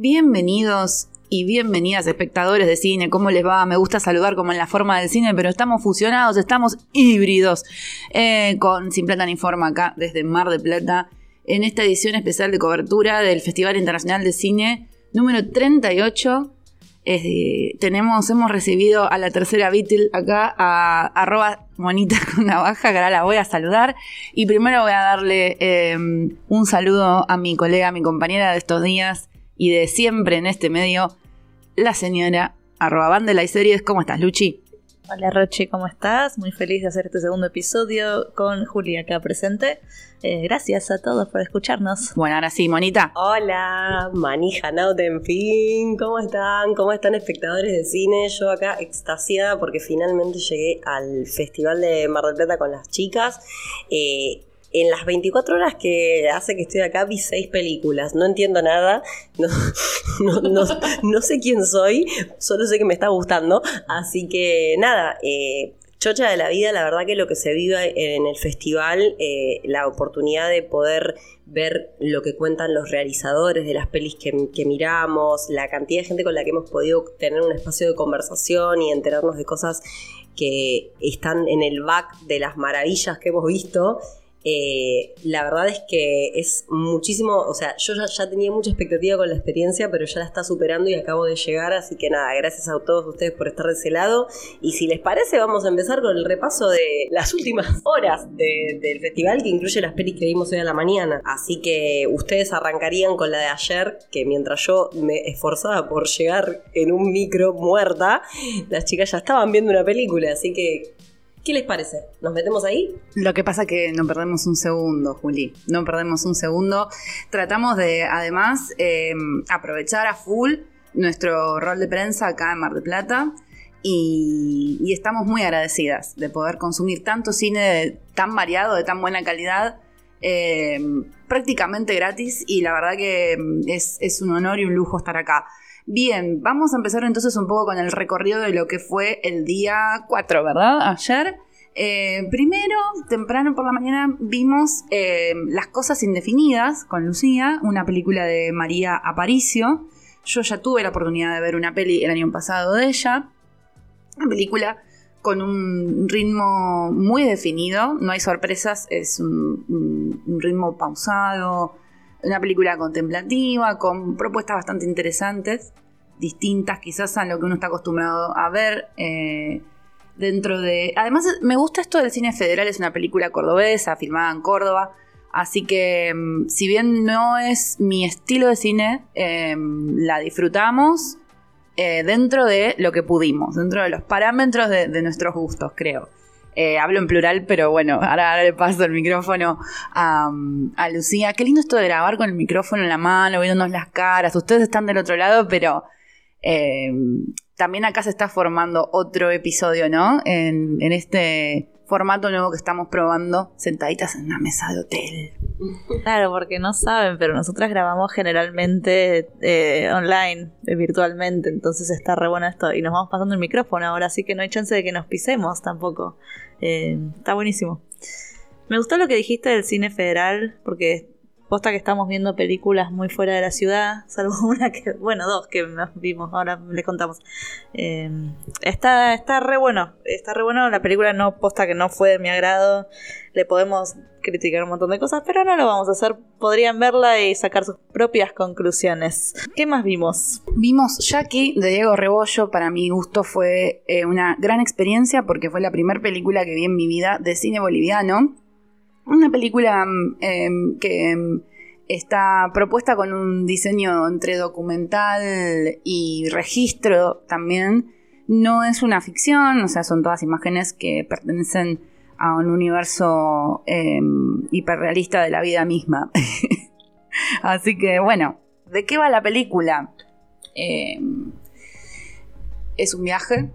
Bienvenidos y bienvenidas espectadores de cine. ¿Cómo les va? Me gusta saludar como en la forma del cine, pero estamos fusionados, estamos híbridos eh, con Sin Plata ni Forma acá desde Mar de Plata en esta edición especial de cobertura del Festival Internacional de Cine número 38. tenemos, hemos recibido a la tercera Beatle acá, a arroba monita con una baja, que ahora la voy a saludar. Y primero voy a darle em, un saludo a mi colega, a mi compañera de estos días y de siempre en este medio, la señora arroba Bandela y Series. ¿Cómo estás, Luchi? Hola Rochi, ¿cómo estás? Muy feliz de hacer este segundo episodio con Julia acá presente. Eh, gracias a todos por escucharnos. Bueno, ahora sí, Monita. Hola, manija en fin. ¿Cómo están? ¿Cómo están espectadores de cine? Yo acá extasiada porque finalmente llegué al Festival de Mar del Plata con las chicas. Eh, en las 24 horas que hace que estoy acá vi seis películas. No entiendo nada, no, sé quién soy, solo sé que me está gustando. Así que nada, eh, chocha de la vida, la verdad que lo que se vive en el festival, eh, la oportunidad de poder ver lo que cuentan los realizadores de las pelis que, miramos, la cantidad de gente con la que hemos podido tener un espacio de conversación y enterarnos de cosas que están en el back de las maravillas que hemos visto, eh, la verdad es que es muchísimo, o sea, yo ya, tenía mucha expectativa con la experiencia, pero ya la está superando y acabo de llegar, así que nada, gracias a todos ustedes por estar de ese lado. Y si les parece, vamos a empezar con el repaso de las últimas horas del festival, que incluye las pelis que vimos hoy a la mañana. Así que ustedes arrancarían con la de ayer, que mientras yo me esforzaba por llegar en un micro muerta, las chicas ya estaban viendo una película, así que ¿Qué les parece? ¿Nos metemos ahí? Lo que pasa que no perdemos un segundo, Juli. No perdemos un segundo. Tratamos de, además, em, aprovechar a full nuestro rol de prensa acá en Mar del Plata. Y, estamos muy agradecidas de poder consumir tanto cine tan variado, de tan buena calidad, em, prácticamente gratis. Y la verdad que em, es, es un honor y un lujo estar acá. Bien, vamos a empezar entonces un poco con el recorrido de lo que fue el día 4, ¿verdad? Ayer. Eh, primero, temprano por la mañana, vimos eh, Las Cosas Indefinidas con Lucía, una película de María Aparicio. Yo ya tuve la oportunidad de ver una peli el año pasado de ella. Una película con un ritmo muy definido, no hay sorpresas, es un ritmo pausado, una película contemplativa, con propuestas bastante interesantes, distintas quizás a lo que uno está acostumbrado a ver. Eh, dentro de. Además, me gusta esto del cine federal, es una película cordobesa, filmada en Córdoba. Así que, mm, si bien no es mi estilo de cine, em, la disfrutamos eh, dentro de lo que pudimos, dentro de los parámetros de nuestros gustos, creo. Eh, hablo en plural, pero bueno, ahora, le paso el micrófono a, Lucía. Qué lindo esto de grabar con el micrófono en la mano, viéndonos las caras. Ustedes están del otro lado, pero eh, también acá se está formando otro episodio, ¿no? En, en este formato nuevo que estamos probando, sentaditas en una mesa de hotel. Claro, porque no saben, pero nosotras grabamos generalmente eh, online, eh, virtualmente, entonces está re bueno esto. Y nos vamos pasando el micrófono ahora, así que no hay chance de que nos pisemos tampoco. Eh, está buenísimo. Me gustó lo que dijiste del cine federal, porque posta que estamos viendo películas muy fuera de la ciudad, salvo una que, bueno, dos que vimos, ahora les contamos. está, está re bueno, está re bueno, la película no, posta que no fue de mi agrado, le podemos criticar un montón de cosas, pero no lo vamos a hacer. Podrían verla y sacar sus propias conclusiones. ¿Qué más vimos? Vimos Jackie de Diego Rebollo. Para mi gusto fue eh, una gran experiencia porque fue la primera película que vi en mi vida de cine boliviano. Una película mm, em, que em, está propuesta con un diseño entre documental y registro también. No es una ficción, o sea, son todas imágenes que pertenecen a un universo em, hiperrealista de la vida misma. Así que bueno, ¿de qué va la película? Es un viaje,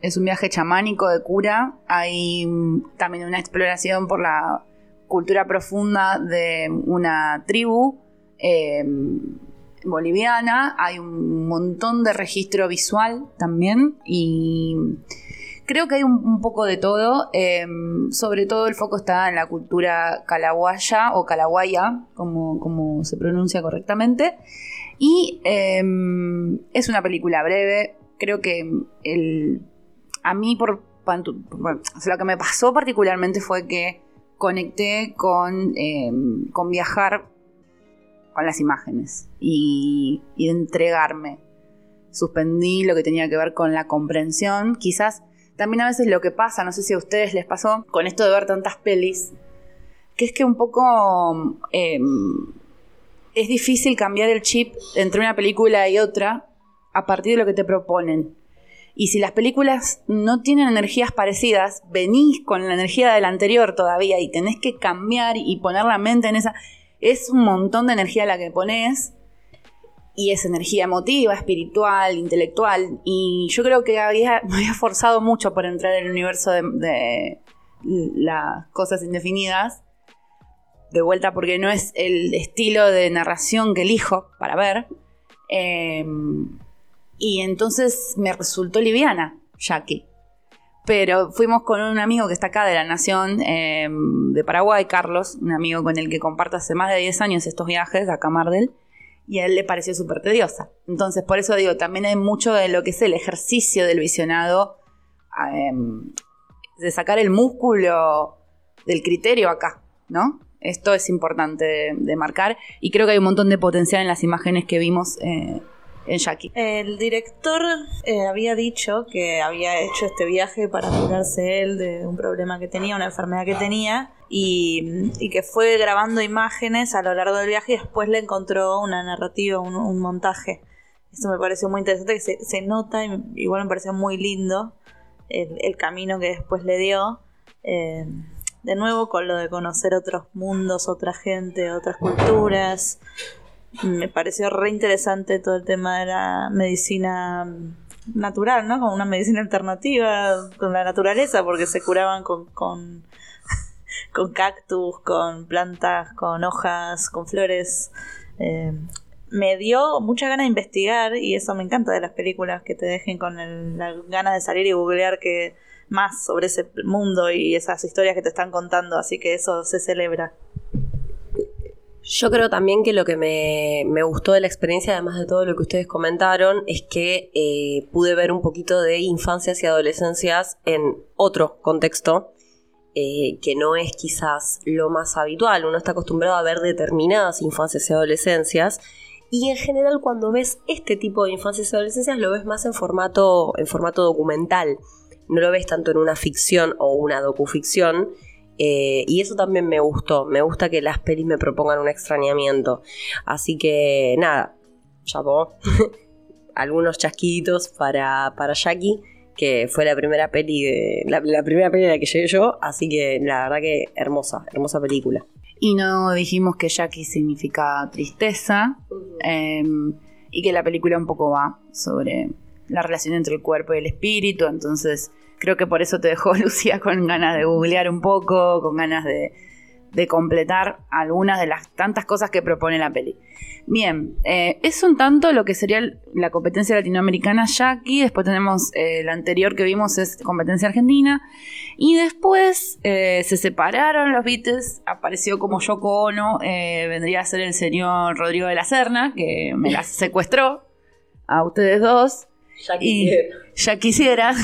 es un viaje chamánico de cura, hay también una exploración por la cultura profunda de una tribu em, boliviana, hay un montón de registro visual también y Creo que hay un, poco de todo. Em, sobre todo el foco está en la cultura calaguaya o calaguaya, como, como se pronuncia correctamente. Y em, es una película breve. Creo que el, a mí, por, lo que me pasó particularmente fue que conecté con, em, con viajar con las imágenes y, y entregarme. Suspendí lo que tenía que ver con la comprensión. Quizás también a veces lo que pasa, no sé si a ustedes les pasó, con esto de ver tantas pelis, que es que un poco em, es difícil cambiar el chip entre una película y otra a partir de lo que te proponen. Y si las películas no tienen energías parecidas, venís con la energía del anterior todavía y tenés que cambiar y poner la mente en esa. Es un montón de energía la que pones y es energía emotiva, espiritual, intelectual. Y yo creo que había, me había forzado mucho por entrar en el universo de, las cosas indefinidas. De vuelta porque no es el estilo de narración que elijo para ver. Em, y entonces me resultó liviana, Jackie. Pero fuimos con un amigo que está acá de la Nación em, de Paraguay, Carlos, un amigo con el que comparto hace más de 10 años estos viajes acá a Mardel y a él le pareció súper tediosa. Entonces, por eso digo, también hay mucho de lo que es el ejercicio del visionado, em, de sacar el músculo del criterio acá, ¿no? Esto es importante de, marcar y creo que hay un montón de potencial en las imágenes que vimos eh, en Jackie. El director eh, había dicho que había hecho este viaje para curarse él de un problema que tenía, una enfermedad que tenía, y, que fue grabando imágenes a lo largo del viaje y después le encontró una narrativa, un, montaje. Esto me pareció muy interesante, que se, nota, igual me pareció muy lindo el, camino que después le dio. Eh, de nuevo con lo de conocer otros mundos, otra gente, otras culturas me pareció re interesante todo el tema de la medicina natural, ¿no? Como una medicina alternativa con la naturaleza, porque se curaban con, con, cactus, con plantas, con hojas, con flores. Eh, me dio mucha ganas de investigar y eso me encanta de las películas que te dejen con la ganas de salir y googlear que más sobre ese mundo y esas historias que te están contando, así que eso se celebra. Yo creo también que lo que me, gustó de la experiencia, además de todo lo que ustedes comentaron, es que eh, pude ver un poquito de infancias y adolescencias en otro contexto, eh, que no es quizás lo más habitual. Uno está acostumbrado a ver determinadas infancias y adolescencias. Y en general cuando ves este tipo de infancias y adolescencias lo ves más en formato, en formato documental. No lo ves tanto en una ficción o una docuficción. Eh, y eso también me gustó. Me gusta que las pelis me propongan un extrañamiento. Así que nada, llamó algunos chasquiditos para, para Jackie, que fue la primera peli de. La, primera peli en la que llegué yo. Así que la verdad que hermosa, hermosa película. Y no dijimos que Jackie significa tristeza. Em, y que la película un poco va sobre la relación entre el cuerpo y el espíritu. Entonces Creo que por eso te dejó Lucía con ganas de googlear un poco, con ganas de, completar algunas de las tantas cosas que propone la peli. Bien, eh, es un tanto lo que sería la competencia latinoamericana Jackie, después tenemos eh, la anterior que vimos es competencia argentina, y después eh, se separaron los Beatles, apareció como Yoko Ono, vendría a ser el señor Rodrigo de la Serna, que me la secuestró a ustedes dos, ya quisiera. Ya quisiera.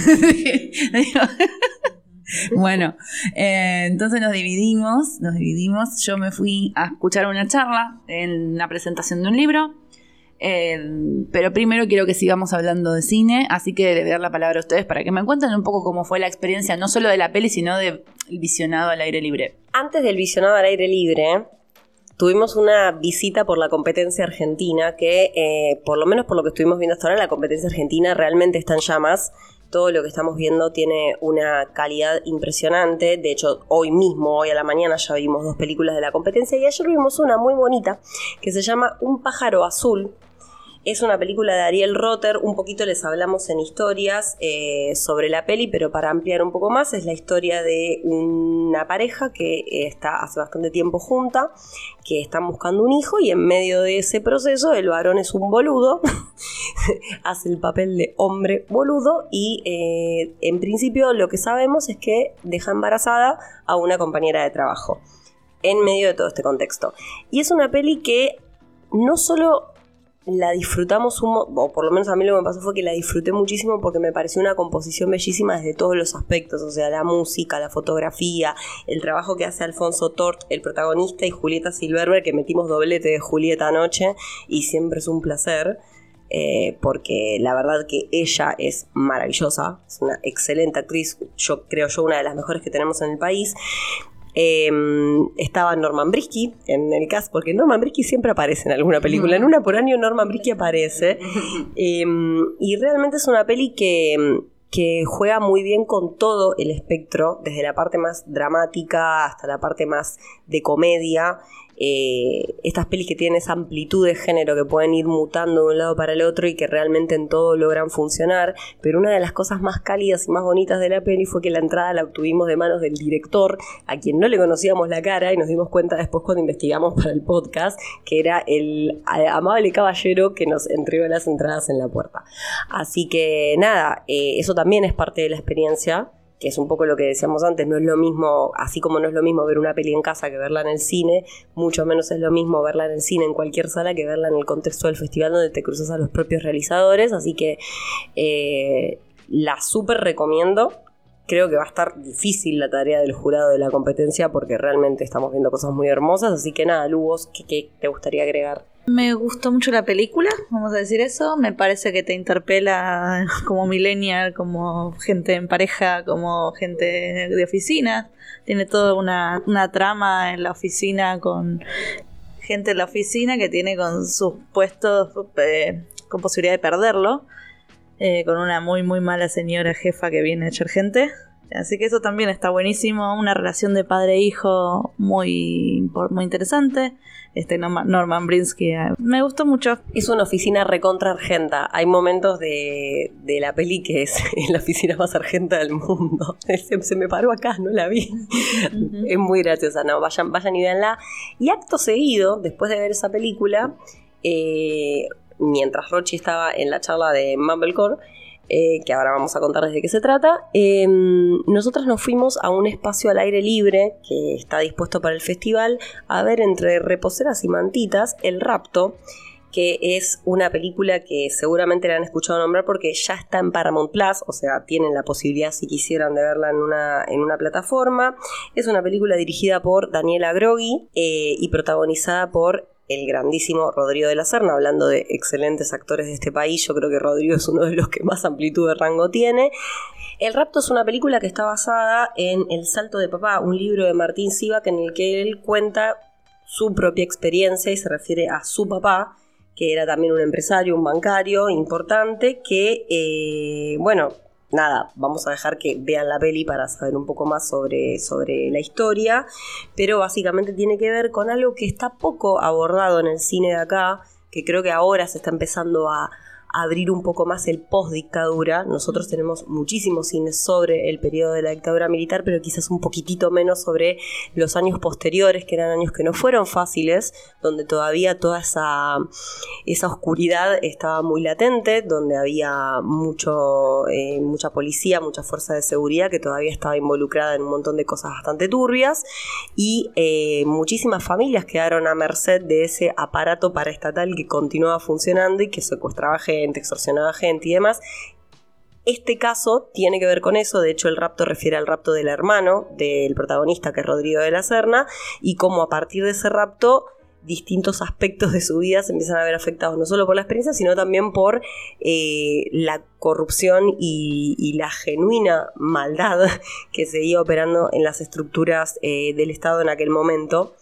bueno, eh, entonces nos dividimos, nos dividimos. Yo me fui a escuchar una charla en la presentación de un libro. Eh, pero primero quiero que sigamos hablando de cine, así que le voy a dar la palabra a ustedes para que me cuenten un poco cómo fue la experiencia, no solo de la peli, sino del visionado al aire libre. Antes del visionado al aire libre, tuvimos una visita por la competencia argentina, que eh, por lo menos por lo que estuvimos viendo hasta ahora, la competencia argentina realmente está en llamas. Todo lo que estamos viendo tiene una calidad impresionante. De hecho, hoy mismo, hoy a la mañana, ya vimos dos películas de la competencia y ayer vimos una muy bonita que se llama Un pájaro azul, es una película de Ariel Rotter, un poquito les hablamos en historias eh, sobre la peli, pero para ampliar un poco más, es la historia de una pareja que está hace bastante tiempo junta, que están buscando un hijo y en medio de ese proceso el varón es un boludo, hace el papel de hombre boludo y eh, en principio lo que sabemos es que deja embarazada a una compañera de trabajo en medio de todo este contexto. Y es una peli que no solo la disfrutamos, un o por lo menos a mí lo que me pasó fue que la disfruté muchísimo porque me pareció una composición bellísima desde todos los aspectos, o sea, la música, la fotografía, el trabajo que hace Alfonso Tort, el protagonista, y Julieta Silverberg, que metimos doblete de Julieta anoche, y siempre es un placer. Eh, porque la verdad que ella es maravillosa, es una excelente actriz, yo creo yo una de las mejores que tenemos en el país. Em, estaba Norman Brisky en el cast, porque Norman Brisky siempre aparece en alguna película. En una por año Norman Brisky aparece. Em, y realmente es una peli que, que juega muy bien con todo el espectro, desde la parte más dramática hasta la parte más de comedia. Eh, estas pelis que tienen esa amplitud de género que pueden ir mutando de un lado para el otro y que realmente en todo logran funcionar. Pero una de las cosas más cálidas y más bonitas de la peli fue que la entrada la obtuvimos de manos del director, a quien no le conocíamos la cara y nos dimos cuenta después cuando investigamos para el podcast que era el amable caballero que nos entregó las entradas en la puerta. Así que nada, eh, eso también es parte de la experiencia que es un poco lo que decíamos antes, no es lo mismo, así como no es lo mismo ver una peli en casa que verla en el cine, mucho menos es lo mismo verla en el cine en cualquier sala que verla en el contexto del festival donde te cruzas a los propios realizadores, así que eh, la súper recomiendo. Creo que va a estar difícil la tarea del jurado de la competencia porque realmente estamos viendo cosas muy hermosas, así que nada, Lugos, qué te gustaría agregar? Me gustó mucho la película, vamos a decir eso. Me parece que te interpela como millennial, como gente en pareja, como gente de oficina. Tiene toda una, trama en la oficina con gente en la oficina que tiene con sus puestos eh, con posibilidad de perderlo. Eh, con una muy muy mala señora jefa que viene a echar gente. Así que eso también está buenísimo. Una relación de padre-hijo muy, muy interesante este Norman Brinsky. Eh, me gustó mucho. Es una oficina recontra argenta. Hay momentos de, la peli que es la oficina más argenta del mundo. Se, me paró acá, no la vi. Es muy graciosa, no, vayan, vayan y véanla. Y acto seguido, después de ver esa película, eh, mientras Rochi estaba en la charla de Mumblecore, eh, que ahora vamos a contar desde qué se trata, eh, nosotras nos fuimos a un espacio al aire libre que está dispuesto para el festival a ver entre reposeras y mantitas El Rapto que es una película que seguramente la han escuchado nombrar porque ya está en Paramount Plus, o sea, tienen la posibilidad si quisieran de verla en una, en una plataforma. Es una película dirigida por Daniela Grogui eh, y protagonizada por el grandísimo Rodrigo de la Serna, hablando de excelentes actores de este país, yo creo que Rodrigo es uno de los que más amplitud de rango tiene. El rapto es una película que está basada en El salto de papá, un libro de Martín Sivak en el que él cuenta su propia experiencia y se refiere a su papá, que era también un empresario, un bancario importante, que, eh, bueno, nada, vamos a dejar que vean la peli para saber un poco más sobre, sobre la historia, pero básicamente tiene que ver con algo que está poco abordado en el cine de acá, que creo que ahora se está empezando a, abrir un poco más el post-dictadura. Nosotros tenemos muchísimos cines sobre el periodo de la dictadura militar, pero quizás un poquitito menos sobre los años posteriores, que eran años que no fueron fáciles, donde todavía toda esa, esa oscuridad estaba muy latente, donde había mucho, eh, mucha policía, mucha fuerza de seguridad que todavía estaba involucrada en un montón de cosas bastante turbias y eh, muchísimas familias quedaron a merced de ese aparato paraestatal que continuaba funcionando y que secuestraba extorsionaba gente y demás. Este caso tiene que ver con eso, de hecho el rapto refiere al rapto del hermano del protagonista que es Rodrigo de la Serna y cómo a partir de ese rapto distintos aspectos de su vida se empiezan a ver afectados no solo por la experiencia, sino también por eh, la corrupción y, la genuina maldad que seguía operando en las estructuras eh, del Estado en aquel momento.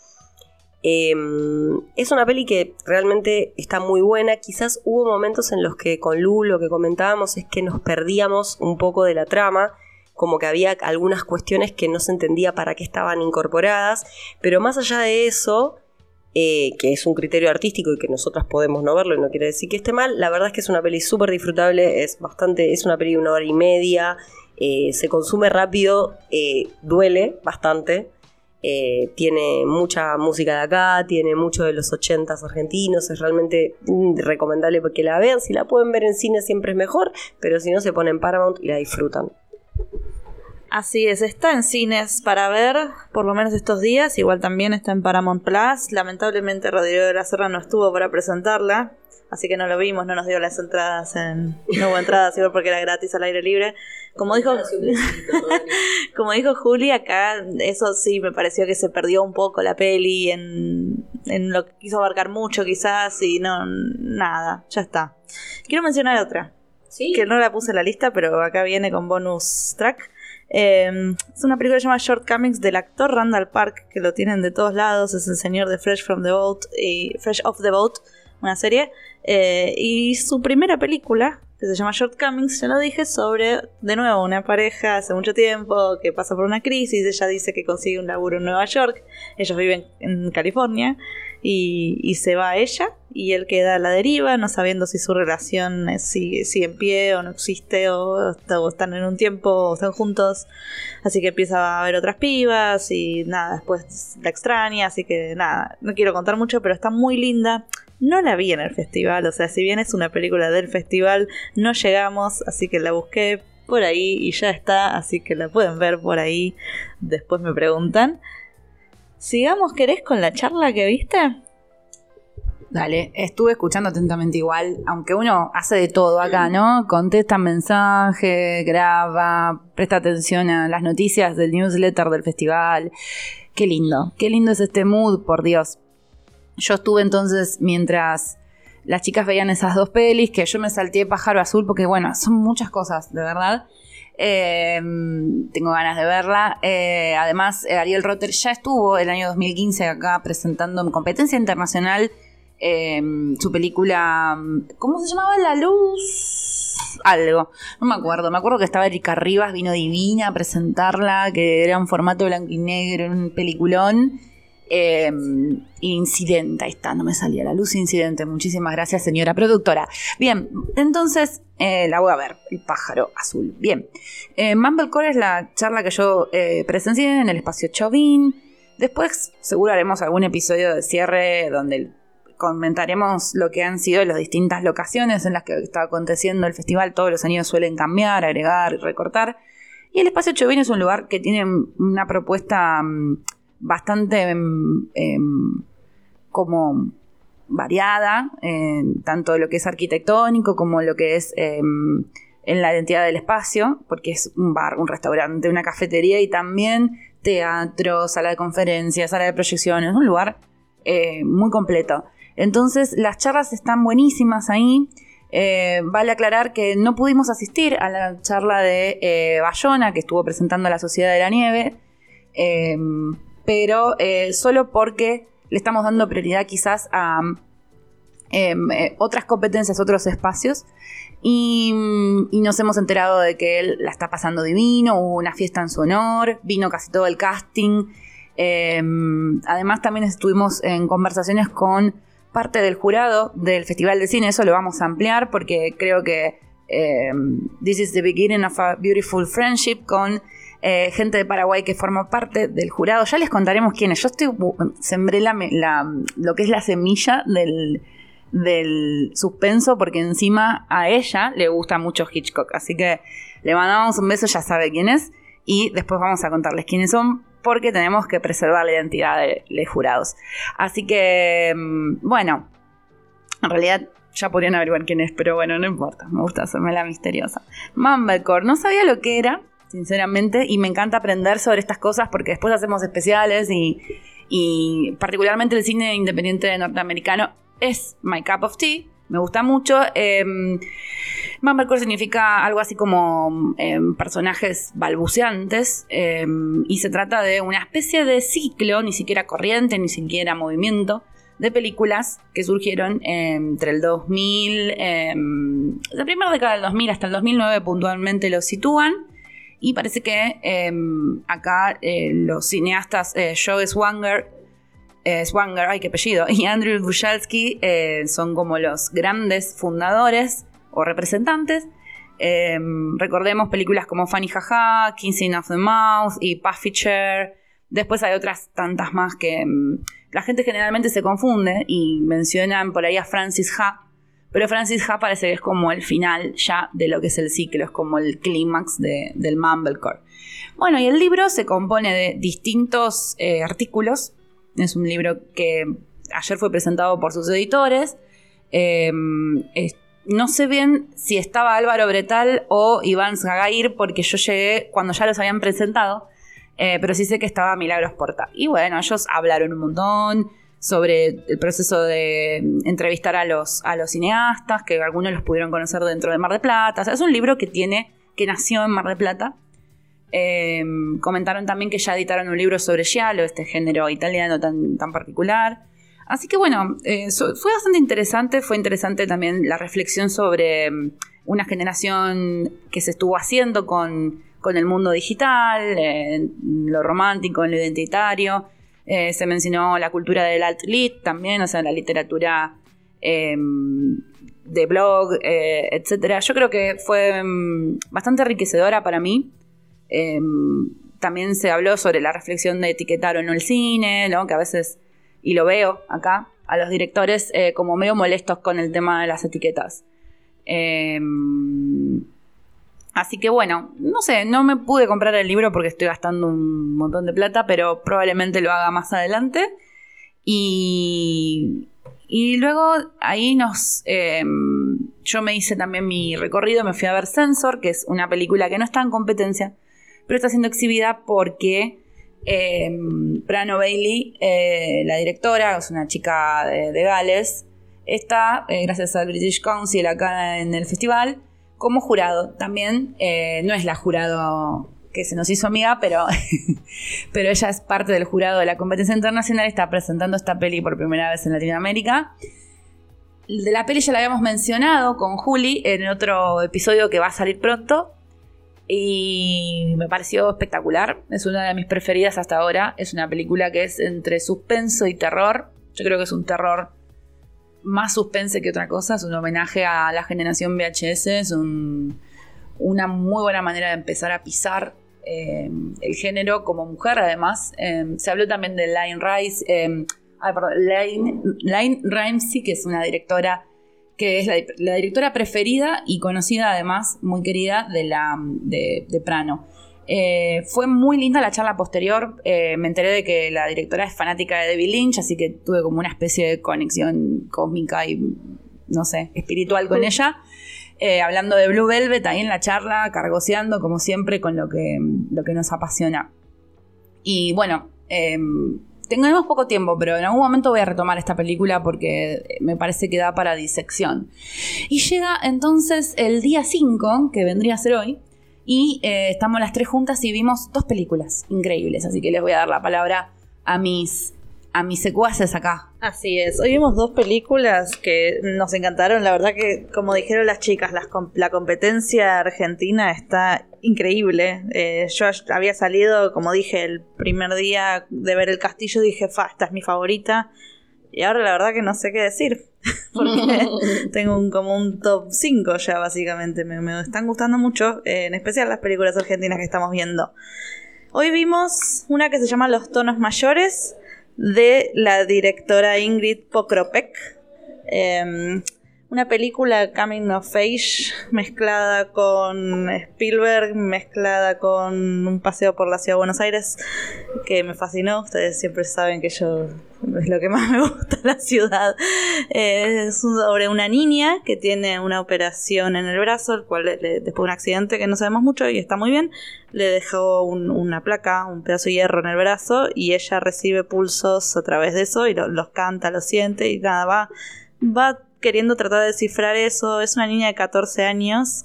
Em, es una peli que realmente está muy buena. Quizás hubo momentos en los que con Lu lo que comentábamos es que nos perdíamos un poco de la trama, como que había algunas cuestiones que no se entendía para qué estaban incorporadas, pero más allá de eso, eh, que es un criterio artístico y que nosotras podemos no verlo y no quiere decir que esté mal, la verdad es que es una peli súper disfrutable, es bastante, es una peli de una hora y media, eh, se consume rápido, eh, duele bastante. Eh, tiene mucha música de acá, tiene mucho de los ochentas argentinos, es realmente mm, recomendable que la vean, si la pueden ver en cine siempre es mejor, pero si no se ponen Paramount y la disfrutan. Así es, está en cines para ver, por lo menos estos días, igual también está en Paramount Plus. Lamentablemente Rodrigo de la Serra no estuvo para presentarla, así que no lo vimos, no nos dio las entradas en... No hubo entradas, igual porque era gratis al aire libre. Como dijo, como dijo Juli, acá eso sí me pareció que se perdió un poco la peli en, en lo que quiso abarcar mucho quizás y no, nada, ya está. Quiero mencionar otra, Sí. que no la puse en la lista, pero acá viene con bonus track. Eh, es una película que se llama Shortcomings del actor Randall Park, que lo tienen de todos lados, es el señor de Fresh from the Boat y Fresh off the Boat, una serie. Eh, y su primera película, que se llama Shortcomings, ya lo dije, sobre, de nuevo, una pareja hace mucho tiempo que pasa por una crisis, ella dice que consigue un laburo en Nueva York, ellos viven en California, y, y se va ella, y él queda a la deriva, no sabiendo si su relación sigue, sigue en pie o no existe, o, o están en un tiempo, o están juntos, así que empieza a ver otras pibas, y nada, después la extraña, así que nada, no quiero contar mucho, pero está muy linda. No la vi en el festival, o sea, si bien es una película del festival, no llegamos, así que la busqué por ahí y ya está, así que la pueden ver por ahí. Después me preguntan. Sigamos, ¿querés con la charla que viste? Dale, estuve escuchando atentamente igual, aunque uno hace de todo acá, ¿no? Contesta mensaje, graba, presta atención a las noticias del newsletter del festival. Qué lindo, qué lindo es este mood, por Dios. Yo estuve entonces mientras las chicas veían esas dos pelis, que yo me salté pájaro azul, porque bueno, son muchas cosas, de verdad. Eh, tengo ganas de verla. Eh, además, eh, Ariel Rotter ya estuvo el año 2015 acá presentando en competencia internacional eh, su película. ¿Cómo se llamaba? La Luz. Algo. No me acuerdo. Me acuerdo que estaba Erika Rivas, vino divina a presentarla, que era un formato blanco y negro, un peliculón. Eh, incidente, ahí está, no me salía la luz, incidente. Muchísimas gracias, señora productora. Bien, entonces eh, la voy a ver, el pájaro azul. Bien, eh, Mumblecore es la charla que yo eh, presencié en el espacio Chauvin. Después, seguro haremos algún episodio de cierre donde comentaremos lo que han sido las distintas locaciones en las que está aconteciendo el festival. Todos los años suelen cambiar, agregar y recortar. Y el espacio Chauvin es un lugar que tiene una propuesta mm, bastante mm, em, como variada, tanto lo que es arquitectónico como lo que es em, en la identidad del espacio, porque es un bar, un restaurante, una cafetería y también teatro, sala de conferencias, sala de proyecciones, un lugar eh, muy completo. Entonces las charlas están buenísimas ahí. Eh, vale aclarar que no pudimos asistir a la charla de eh, Bayona, que estuvo presentando la Sociedad de la Nieve, eh, pero solo porque le estamos dando prioridad quizás a em, eh, otras competencias, otros espacios. Y, mm, y nos hemos enterado de que él la está pasando divino, hubo una fiesta en su honor, vino casi todo el casting. Em, además también estuvimos en conversaciones con parte del jurado del Festival de Cine, eso lo vamos a ampliar porque creo que em, this is the beginning of a beautiful friendship con eh, gente de Paraguay que forma parte del jurado. Ya les contaremos quiénes. Yo estoy sembré lo que es la semilla del, del suspenso porque encima a ella le gusta mucho Hitchcock. Así que le mandamos un beso, ya sabe quién es. Y después vamos a contarles quiénes son porque tenemos que preservar la identidad de los jurados. Así que, mm, bueno, en realidad ya podrían averiguar quién es, pero bueno, no importa. Me gusta hacerme la misteriosa. Mumblecore, no sabía lo que era, sinceramente, y me encanta aprender sobre estas cosas porque después hacemos especiales y, particularmente el cine independiente norteamericano es my cup of tea. Me gusta mucho. Eh, significa algo así como eh, personajes balbuceantes eh, y se trata de una especie de ciclo, ni siquiera corriente, ni siquiera movimiento, de películas que surgieron entre el 2000, eh, la primera década del 2000 hasta el 2009 puntualmente lo sitúan. Y parece que eh, acá eh, los cineastas eh, Joe Swanger, eh, Swanger, ay qué apellido, y Andrew Buchalski eh, son como los grandes fundadores o representantes. Eh, recordemos películas como Funny Jaja, Kissing of the Mouth y Puffy Chair. Después hay otras tantas más que mm, la gente generalmente se confunde y mencionan por ahí a Francis Ha pero Francis Ha parece que es como el final ya de lo que es el ciclo, es como el clímax de, del Mumblecore. Bueno, y el libro se compone de distintos eh, artículos. Es un libro que ayer fue presentado por sus editores. Eh, no sé bien si estaba Álvaro Bretal o Iván Zagair, porque yo llegué cuando ya los habían presentado. Eh, pero sí sé que estaba Milagros Porta. Y bueno, ellos hablaron un montón sobre el proceso de entrevistar a los, a los cineastas, que algunos los pudieron conocer dentro de Mar de Plata. Es un libro que tiene, que nació en Mar de Plata. Eh, comentaron también que ya editaron un libro sobre Giallo, este género italiano tan, tan particular. Así que bueno, eh, fue bastante interesante, fue interesante también la reflexión sobre mm, una generación que se estuvo haciendo con, con el mundo digital, lo romántico, lo identitario. Eh, se mencionó la cultura del alt-lit también, o sea, la literatura em, de blog, eh, etc. Yo creo que fue em, bastante enriquecedora para mí. Em, también se habló sobre la reflexión de etiquetar o no el cine, ¿no? que a veces, y lo veo acá, a los directores eh, como medio molestos con el tema de las etiquetas. Así que bueno, no sé, no me pude comprar el libro porque estoy gastando un montón de plata, pero probablemente lo haga más adelante. Y, y luego ahí nos... Em, yo me hice también mi recorrido, me fui a ver Sensor, que es una película que no está en competencia, pero está siendo exhibida porque em, Prano Bailey, eh, la directora, es una chica de, Gales, está, eh, gracias al British Council acá en el festival, como jurado. También eh, no es la jurado que se nos hizo amiga, pero, pero ella es parte del jurado de la competencia internacional, está presentando esta peli por primera vez en Latinoamérica. De la peli ya la habíamos mencionado con Juli en otro episodio que va a salir pronto. Y me pareció espectacular. Es una de mis preferidas hasta ahora. Es una película que es entre suspenso y terror. Yo creo que es un terror más suspense que otra cosa, es un homenaje a la generación VHS, es una muy buena manera de empezar a pisar eh, el género como mujer, además. Eh, se habló también de Line Rice, eh, Line, Ramsey, que es una directora que es la, directora preferida y conocida además, muy querida, de, la, de Prano. Eh, fue muy linda la charla posterior. Eh, me enteré de que la directora es fanática de David Lynch, así que tuve como una especie de conexión cósmica y, no sé, espiritual con ella. Eh, hablando de Blue Velvet ahí en la charla, cargoseando como siempre con lo que, lo que nos apasiona. Y bueno, tenemos poco tiempo, pero en algún momento voy a retomar esta película porque me parece que da para disección. Y llega entonces el día 5, que vendría a ser hoy, y eh, estamos las tres juntas y vimos dos películas increíbles. Así que les voy a dar la palabra a mis, a mis secuaces acá. Así es. Hoy vimos dos películas que nos encantaron. La verdad que, como dijeron las chicas, la competencia argentina está increíble. Eh, yo había salido, como dije, el primer día de ver el castillo, dije, fa, esta es mi favorita. Y ahora la verdad que no sé qué decir. Porque tengo un, como un top 5 ya, básicamente. Me, están gustando mucho, eh, en especial las películas argentinas que estamos viendo. Hoy vimos una que se llama Los tonos mayores de la directora Ingrid Pokropek. Em, una película coming of age mezclada con Spielberg, mezclada con un paseo por la ciudad de Buenos Aires que me fascinó. Ustedes siempre saben que yo es lo que más me gusta la ciudad. es sobre una niña que tiene una operación en el brazo, el cual después de un accidente que no sabemos mucho y está muy bien, le dejó una placa, un pedazo de hierro en el brazo y ella recibe pulsos a través de eso y los canta, los siente y nada, va, va queriendo tratar de descifrar eso. Es una niña de 14 años.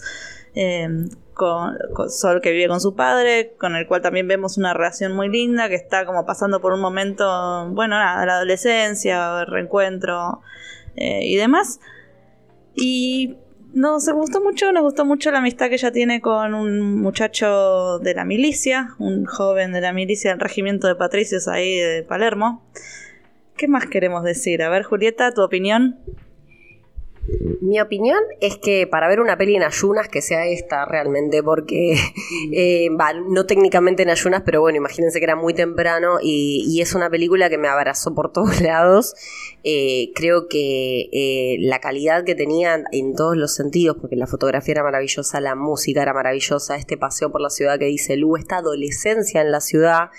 Eh, con, Sol que vive con su padre, con el cual también vemos una relación muy linda, que está como pasando por un momento, bueno, nada, la adolescencia, el reencuentro eh, y demás. Y nos gustó mucho, nos gustó mucho la amistad que ella tiene con un muchacho de la milicia, un joven de la milicia del regimiento de patricios ahí de Palermo. ¿Qué más queremos decir? A ver, Julieta, tu opinión. Mi opinión es que para ver una peli en ayunas, que sea esta realmente, porque, eh, no técnicamente en ayunas, pero bueno, imagínense que era muy temprano y, y es una película que me abrazó por todos lados. Eh, creo que eh, la calidad que tenía en todos los sentidos, porque la fotografía era maravillosa, la música era maravillosa, este paseo por la ciudad que dice Lu, esta adolescencia en la ciudad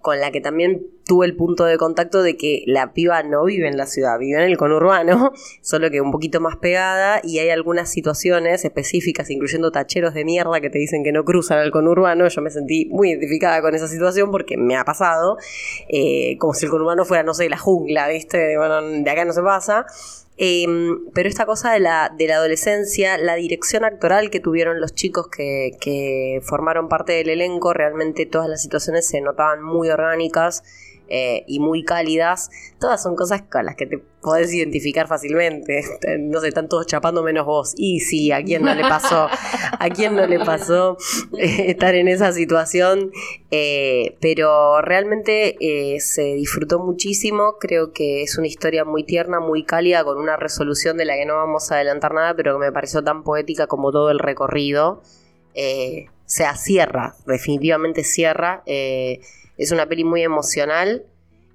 con la que también tuve el punto de contacto de que la piba no vive en la ciudad, vive en el conurbano, solo que un poquito más pegada y hay algunas situaciones específicas, incluyendo tacheros de mierda que te dicen que no cruzan al conurbano. Yo me sentí muy identificada con esa situación porque me ha pasado, eh, como si el conurbano fuera, no sé, la jungla, ¿viste? Bueno, de acá no se pasa. Em, pero esta cosa de la, de la adolescencia, la dirección actoral que tuvieron los chicos que, que formaron parte del elenco, realmente todas las situaciones se notaban muy orgánicas eh, y muy cálidas, todas son cosas con las que te podés identificar fácilmente. No sé, están todos chapando menos vos. Y sí, ¿a quién no le pasó? ¿A quién no le pasó eh, estar en esa situación? Eh, pero realmente se disfrutó muchísimo. Creo que es una historia muy tierna, muy cálida, con una resolución de la que no vamos a adelantar nada, pero que me pareció tan poética como todo el recorrido. o sea, cierra, definitivamente cierra. Es una peli muy emocional.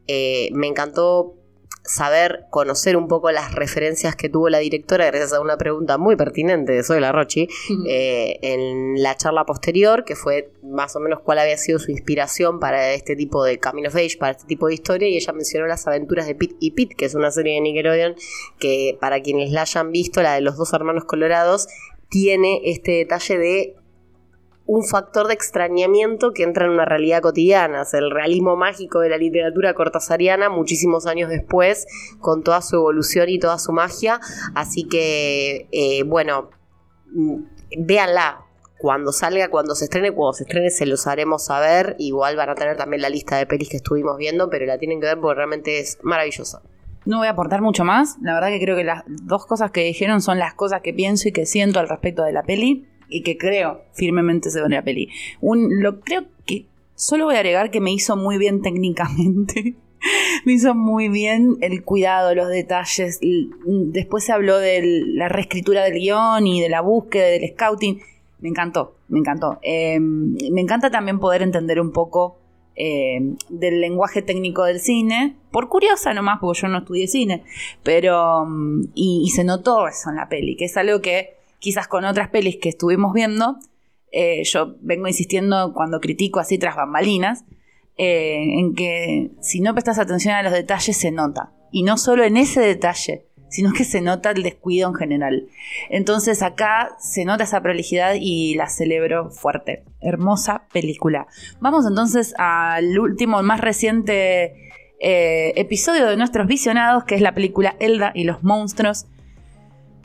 Eh, me encantó saber, conocer un poco las referencias que tuvo la directora gracias a una pregunta muy pertinente de Soy la Rochi eh, en la charla posterior, que fue más o menos cuál había sido su inspiración para este tipo de Camino of Age, para este tipo de historia, y ella mencionó las aventuras de Pete y Pete, que es una serie de Nickelodeon que para quienes la hayan visto, la de los dos hermanos colorados, tiene este detalle de un factor de extrañamiento que entra en una realidad cotidiana, es el realismo mágico de la literatura cortasariana muchísimos años después, con toda su evolución y toda su magia. Así que, eh, bueno, mm, véanla. Cuando salga, cuando se estrene, cuando se estrene se los haremos saber. Igual van a tener también la lista de pelis que estuvimos viendo, pero la tienen que ver porque realmente es maravillosa. No voy a aportar mucho más. La verdad que creo que las dos cosas que dijeron son las cosas que pienso y que siento al respecto de la peli y que creo firmemente se ve en la peli. Un, lo creo que solo voy a agregar que me hizo muy bien técnicamente. me hizo muy bien el cuidado, los detalles. Después se habló de la reescritura del guion y de la búsqueda, del scouting. Me encantó, me encantó. Em, me encanta también poder entender un poco em, del lenguaje técnico del cine, por curiosa nomás, porque yo no estudié cine, pero y, y se notó eso en la peli, que es algo que quizás con otras pelis que estuvimos viendo, eh, yo vengo insistiendo cuando critico así tras bambalinas, eh, en que si no prestas atención a los detalles se nota. Y no solo en ese detalle, sino que se nota el descuido en general. Entonces acá se nota esa prolijidad y la celebro fuerte. Hermosa película. Vamos entonces al último, más reciente eh, episodio de nuestros visionados, que es la película Elda y los monstruos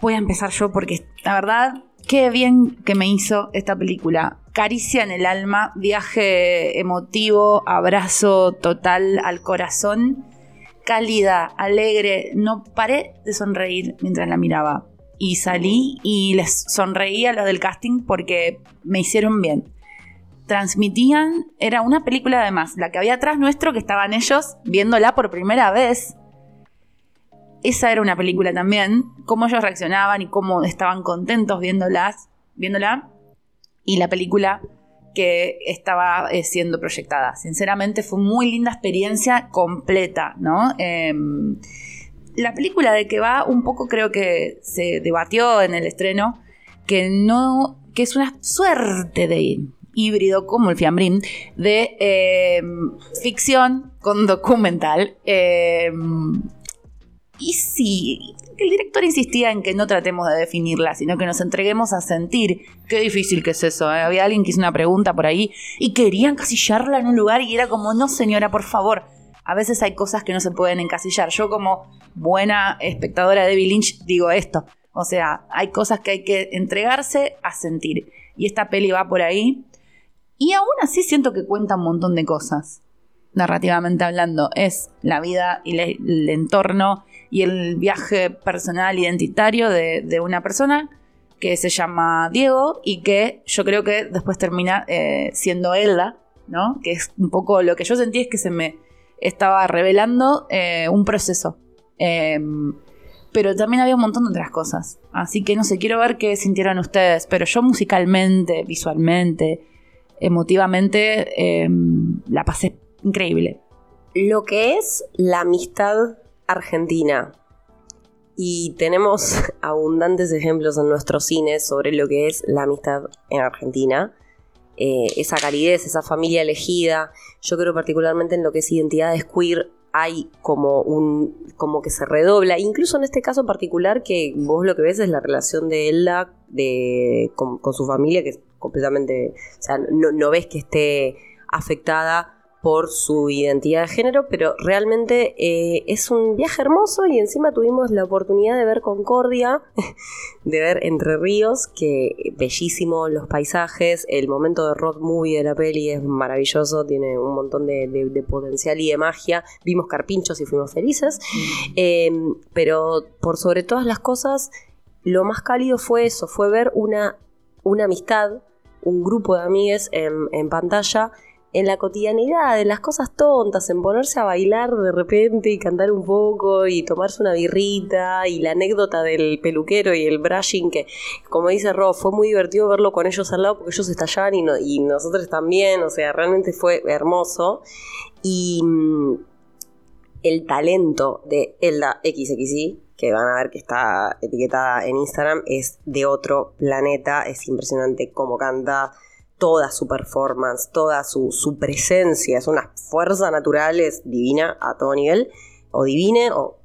voy a empezar yo porque la verdad, qué bien que me hizo esta película. Caricia en el alma, viaje emotivo, abrazo total al corazón, cálida, alegre. No paré de sonreír mientras la miraba. Y salí y les sonreí a los del casting porque me hicieron bien. Transmitían, era una película además, la que había atrás nuestro, que estaban ellos viéndola por primera vez esa era una película también, cómo ellos reaccionaban y cómo estaban contentos viéndolas, viéndola, y la película que estaba eh, siendo proyectada. Sinceramente fue muy linda experiencia completa, ¿no? Em, la película de que va un poco creo que se debatió en el estreno que no que es una suerte de híbrido como el fiambrín de em, ficción con documental em, y sí, el director insistía en que no tratemos de definirla, sino que nos entreguemos a sentir. Qué difícil que es eso. ¿eh? Había alguien que hizo una pregunta por ahí y querían encasillarla en un lugar y era como, no señora, por favor. A veces hay cosas que no se pueden encasillar. Yo como buena espectadora de David Lynch digo esto. O sea, hay cosas que hay que entregarse a sentir. Y esta peli va por ahí. Y aún así siento que cuenta un montón de cosas narrativamente hablando, es la vida y el entorno y el viaje personal identitario de, una persona que se llama Diego y que yo creo que después termina eh, siendo Elda, ¿no? Que es un poco lo que yo sentí es que se me estaba revelando eh, un proceso. Em, pero también había un montón de otras cosas. Así que no sé, quiero ver qué sintieron ustedes, pero yo musicalmente, visualmente, emotivamente, em, la pasé increíble. Lo que es la amistad argentina. Y tenemos abundantes ejemplos en nuestros cines sobre lo que es la amistad en Argentina. Eh, esa calidez, esa familia elegida. Yo creo particularmente en lo que es identidades queer hay como un como que se redobla, incluso en este caso particular que vos lo que ves es la relación de Elda de, con, su familia, que es completamente, o sea, no, no ves que esté afectada por su identidad de género, pero realmente eh, es un viaje hermoso y encima tuvimos la oportunidad de ver Concordia, de ver Entre Ríos, que bellísimo los paisajes, el momento de road movie de la peli es maravilloso, tiene un montón de, potencial y de magia, vimos carpinchos y fuimos felices, mm. em, pero por sobre todas las cosas, lo más cálido fue eso, fue ver una, una amistad, un grupo de amigues en, en pantalla, en la cotidianidad, en las cosas tontas, en ponerse a bailar de repente y cantar un poco y tomarse una birrita y la anécdota del peluquero y el brushing que, como dice Rob, fue muy divertido verlo con ellos al lado porque ellos estallaban y, y nosotros también, o sea, realmente fue hermoso. Y mm, el talento de Elda XXI, que van a ver que está etiquetada en Instagram, es de otro planeta, es impresionante cómo canta toda su performance, toda su, su presencia, es una fuerza natural, es divina a todo nivel, o divine, o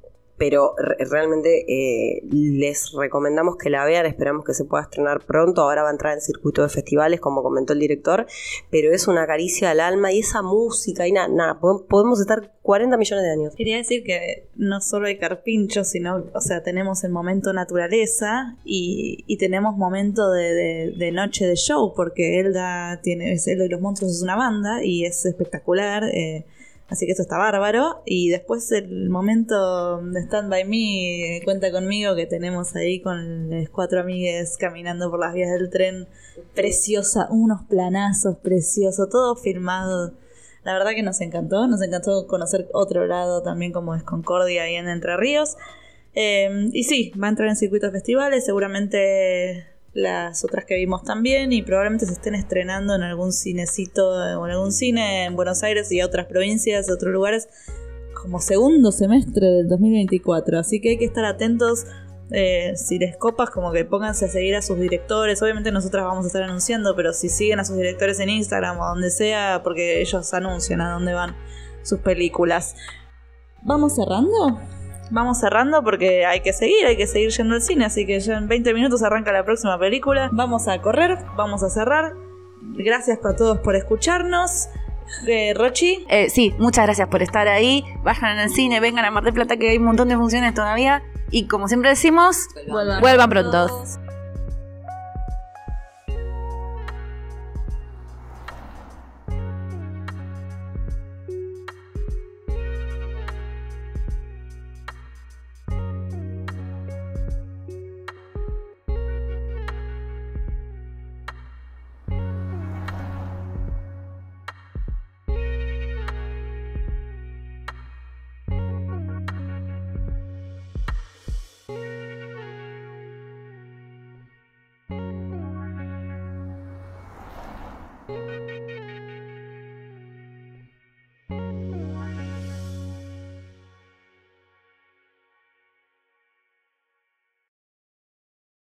pero realmente eh, les recomendamos que la vean, esperamos que se pueda estrenar pronto, ahora va a entrar en circuito de festivales, como comentó el director, pero es una caricia al alma y esa música y nada, nada, podemos estar 40 millones de años. Quería decir que no solo hay carpinchos, sino, o sea, tenemos el momento naturaleza y, y tenemos momento de, de, noche de show, porque Elda tiene, Elda y los monstruos es una banda y es espectacular. Eh, Así que eso está bárbaro. Y después el momento de Stand By Me, cuenta conmigo, que tenemos ahí con los cuatro amigues caminando por las vías del tren. Preciosa, unos planazos preciosos, todo filmado. La verdad que nos encantó, nos encantó conocer otro lado también como es Concordia ahí en Entre Ríos. Eh, y sí, va a entrar en circuitos festivales, seguramente las otras que vimos también y probablemente se estén estrenando en algún cinecito o en algún cine en Buenos Aires y otras provincias, otros lugares, como segundo semestre del 2024. Así que hay que estar atentos. Eh, si les copas, como que pónganse a seguir a sus directores. Obviamente nosotras vamos a estar anunciando, pero si siguen a sus directores en Instagram o donde sea, porque ellos anuncian a dónde van sus películas. ¿Vamos cerrando? Vamos cerrando porque hay que seguir, hay que seguir yendo al cine, así que ya en 20 minutos arranca la próxima película. Vamos a correr, vamos a cerrar. Gracias a todos por escucharnos. Eh, Rochi. Eh, sí, muchas gracias por estar ahí. Vayan al cine, vengan a Mar del Plata que hay un montón de funciones todavía. Y como siempre decimos, vuelvan, vuelvan pronto.